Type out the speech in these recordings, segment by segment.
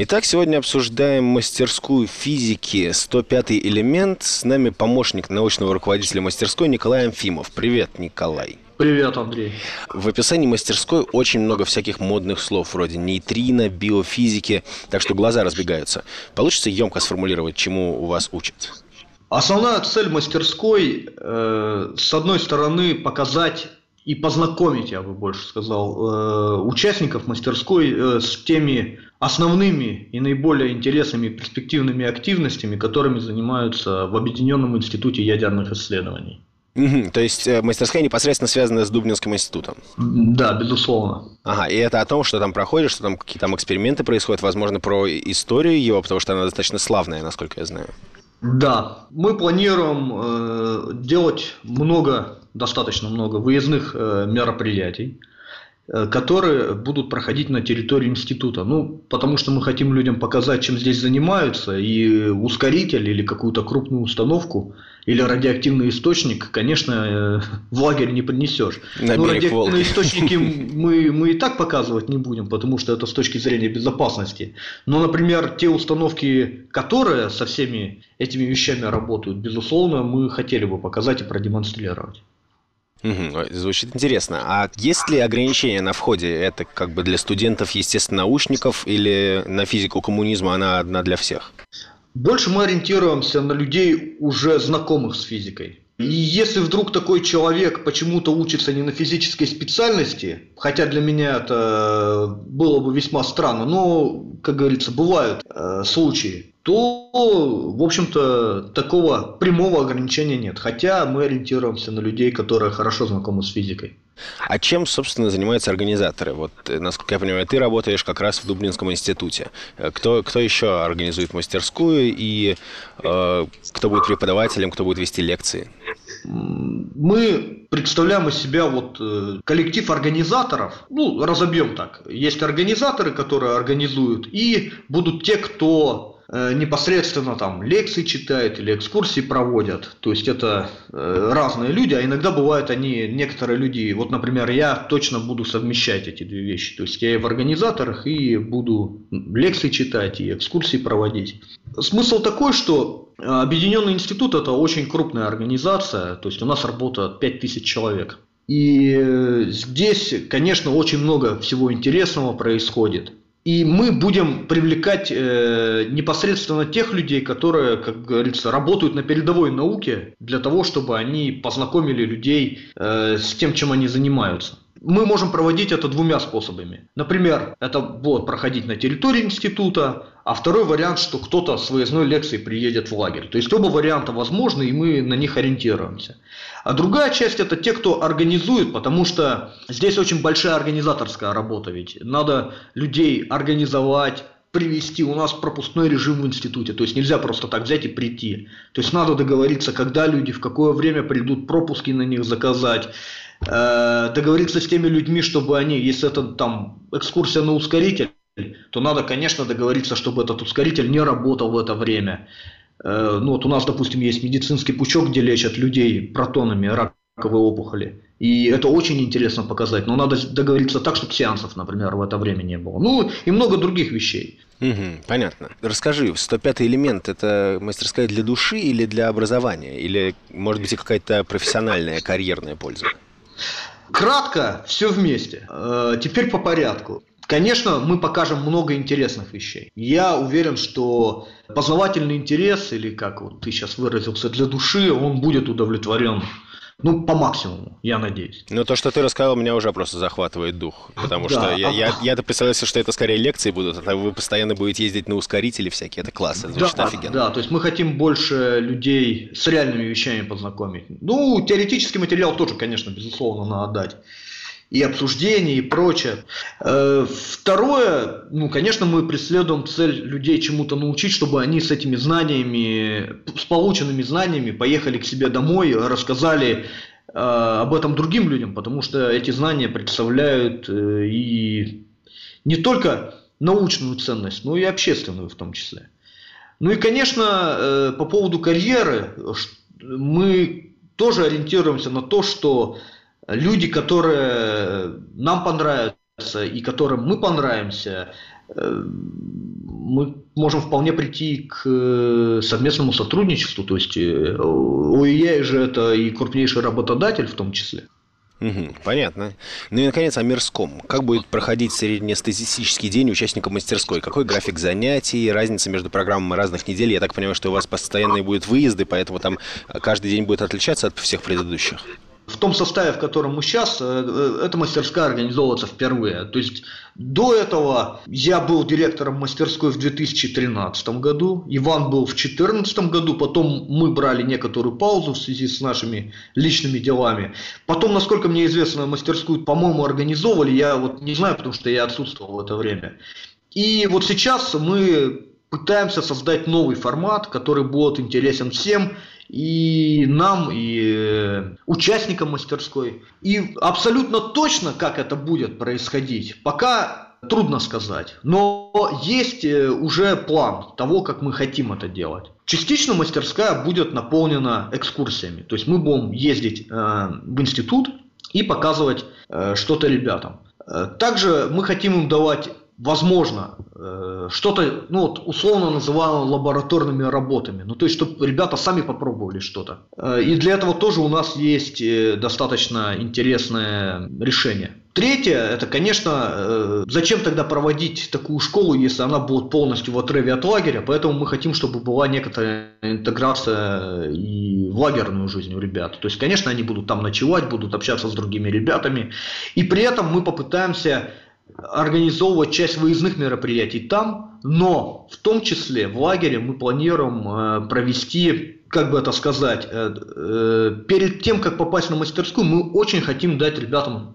Итак, сегодня обсуждаем мастерскую физики 105 элемент. С нами помощник научного руководителя мастерской Николай Амфимов. Привет, Николай. Привет, Андрей. В описании мастерской очень много всяких модных слов, вроде нейтрино, биофизики, так что глаза разбегаются. Получится емко сформулировать, чему у вас учат? Основная цель мастерской, э, с одной стороны, показать и познакомить, я бы больше сказал, э, участников мастерской э, с теми основными и наиболее интересными и перспективными активностями, которыми занимаются в Объединенном институте ядерных исследований. Угу, то есть э, мастерская непосредственно связана с Дубнинским институтом? Да, безусловно. Ага, и это о том, что там проходит, что там какие-то там эксперименты происходят, возможно, про историю его, потому что она достаточно славная, насколько я знаю. Да, мы планируем э, делать много, достаточно много выездных э, мероприятий. Э, которые будут проходить на территории института. Ну, потому что мы хотим людям показать, чем здесь занимаются, и ускоритель или какую-то крупную установку или радиоактивный источник, конечно, э, в лагерь не принесешь. На ну, радиоактивные Волги. источники мы, мы и так показывать не будем, потому что это с точки зрения безопасности. Но, например, те установки, которые со всеми этими вещами работают, безусловно, мы хотели бы показать и продемонстрировать. Угу, звучит интересно. А есть ли ограничения на входе? Это как бы для студентов, естественно, научников или на физику коммунизма она одна для всех? Больше мы ориентируемся на людей, уже знакомых с физикой. И если вдруг такой человек почему-то учится не на физической специальности, хотя для меня это было бы весьма странно, но, как говорится, бывают э, случаи, то, в общем-то, такого прямого ограничения нет. Хотя мы ориентируемся на людей, которые хорошо знакомы с физикой. А чем, собственно, занимаются организаторы? Вот, э, насколько я понимаю, ты работаешь как раз в Дублинском институте. Э, кто, кто еще организует мастерскую и э, кто будет преподавателем, кто будет вести лекции? Мы представляем из себя вот э, коллектив организаторов, ну, разобьем так. Есть организаторы, которые организуют, и будут те, кто непосредственно там лекции читают или экскурсии проводят. То есть это э, разные люди, а иногда бывают они, некоторые люди, вот, например, я точно буду совмещать эти две вещи. То есть я и в организаторах, и буду лекции читать, и экскурсии проводить. Смысл такой, что Объединенный институт это очень крупная организация, то есть у нас работает 5000 человек. И э, здесь, конечно, очень много всего интересного происходит. И мы будем привлекать э, непосредственно тех людей, которые, как говорится, работают на передовой науке, для того, чтобы они познакомили людей э, с тем, чем они занимаются. Мы можем проводить это двумя способами. Например, это будет проходить на территории института, а второй вариант, что кто-то с выездной лекцией приедет в лагерь. То есть оба варианта возможны, и мы на них ориентируемся. А другая часть это те, кто организует, потому что здесь очень большая организаторская работа ведь. Надо людей организовать, привести. У нас пропускной режим в институте, то есть нельзя просто так взять и прийти. То есть надо договориться, когда люди, в какое время придут, пропуски на них заказать Э, договориться с теми людьми, чтобы они, если это там экскурсия на ускоритель, то надо, конечно, договориться, чтобы этот ускоритель не работал в это время. Э, ну вот у нас, допустим, есть медицинский пучок, где лечат людей протонами раковой опухоли. И это очень интересно показать. Но надо договориться так, чтобы сеансов, например, в это время не было. Ну и много других вещей. Угу, понятно. Расскажи, 105 элемент – это мастерская для души или для образования? Или, может быть, какая-то профессиональная, карьерная польза? Кратко, все вместе. Э, теперь по порядку. Конечно, мы покажем много интересных вещей. Я уверен, что познавательный интерес, или как вот ты сейчас выразился, для души, он будет удовлетворен ну, по максимуму, я надеюсь. Ну, то, что ты рассказал, меня уже просто захватывает дух. Потому что я, я, я-то представлялся, что это скорее лекции будут, а вы постоянно будете ездить на ускорители всякие. Это классно, это звучит да, офигенно. Да, то есть мы хотим больше людей с реальными вещами познакомить. Ну, теоретический материал тоже, конечно, безусловно, надо дать и обсуждения и прочее. Э, второе, ну, конечно, мы преследуем цель людей чему-то научить, чтобы они с этими знаниями, с полученными знаниями поехали к себе домой, рассказали э, об этом другим людям, потому что эти знания представляют э, и не только научную ценность, но и общественную в том числе. Ну и, конечно, по поводу карьеры, мы тоже ориентируемся на то, что люди, которые нам понравятся и которым мы понравимся, э, мы можем вполне прийти к э, совместному сотрудничеству. То есть ОИЕ же это и крупнейший работодатель в том числе. Угу, понятно. Ну и, наконец, о мирском. Как будет проходить среднестатистический день участника мастерской? Какой график занятий? Разница между программами разных недель? Я так понимаю, что у вас постоянные будут выезды, поэтому там каждый день будет отличаться от всех предыдущих. В том составе, в котором мы сейчас, э, э, эта мастерская организовывается впервые. То есть до этого я был директором мастерской в 2013 году, Иван был в 2014 году, потом мы брали некоторую паузу в связи с нашими личными делами. Потом, насколько мне известно, мастерскую, по-моему, организовывали, я вот не знаю, потому что я отсутствовал в это время. И вот сейчас мы пытаемся создать новый формат, который будет интересен всем, и нам, и э, участникам мастерской. И абсолютно точно, как это будет происходить, пока трудно сказать. Но есть э, уже план того, как мы хотим это делать. Частично мастерская будет наполнена экскурсиями. То есть мы будем ездить э, в институт и показывать э, что-то ребятам. Э, также мы хотим им давать возможно, э, что-то, ну вот, условно называем лабораторными работами. Ну, то есть, чтобы ребята сами попробовали что-то. Э, и для этого тоже у нас есть э, достаточно интересное решение. Третье, это, конечно, зачем тогда проводить такую школу, если она будет полностью в отрыве от лагеря, поэтому мы хотим, чтобы была некоторая интеграция и в лагерную жизнь у ребят. То есть, конечно, они будут там ночевать, будут общаться с другими ребятами, и при этом мы попытаемся организовывать часть выездных мероприятий там, но в том числе в лагере мы планируем э, провести, как бы это сказать, э, э, перед тем, как попасть на мастерскую, мы очень хотим дать ребятам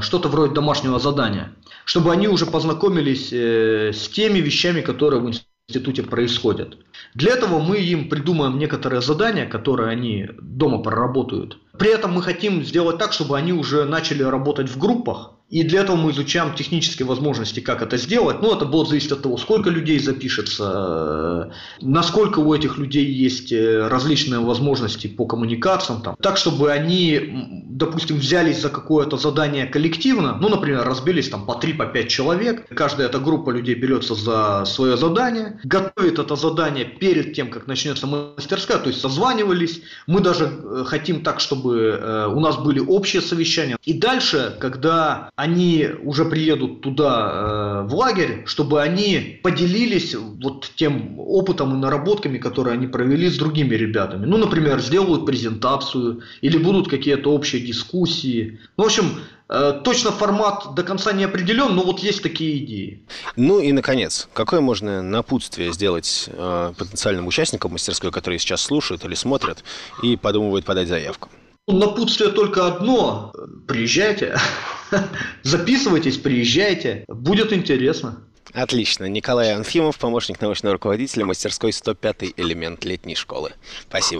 что-то вроде домашнего задания, чтобы они уже познакомились с теми вещами, которые в институте происходят. Для этого мы им придумаем некоторые задания, которые они дома проработают. При этом мы хотим сделать так, чтобы они уже начали работать в группах, и для этого мы изучаем технические возможности, как это сделать. Ну, это будет зависеть от того, сколько людей запишется, насколько у этих людей есть э, различные возможности по коммуникациям. Там. Так, чтобы они, допустим, взялись за какое-то задание коллективно, ну, например, разбились там по 3-5 по человек, каждая эта группа людей берется за свое задание, готовит это задание перед тем, как начнется мастерская, то есть созванивались. Мы даже э, хотим так, чтобы э, у нас были общие совещания. И дальше, когда они уже приедут туда э, в лагерь, чтобы они поделились вот тем опытом и наработками, которые они провели с другими ребятами. Ну, например, сделают презентацию или будут какие-то общие дискуссии. Ну, в общем, э, Точно формат до конца не определен, но вот есть такие идеи. Ну и, наконец, какое можно напутствие сделать потенциальным участникам мастерской, которые сейчас слушают или смотрят и подумывают подать заявку? Напутствие только одно. Приезжайте, записывайтесь, приезжайте. Будет интересно. Отлично. Николай Анфимов, помощник научного руководителя мастерской 105 элемент летней школы. Спасибо.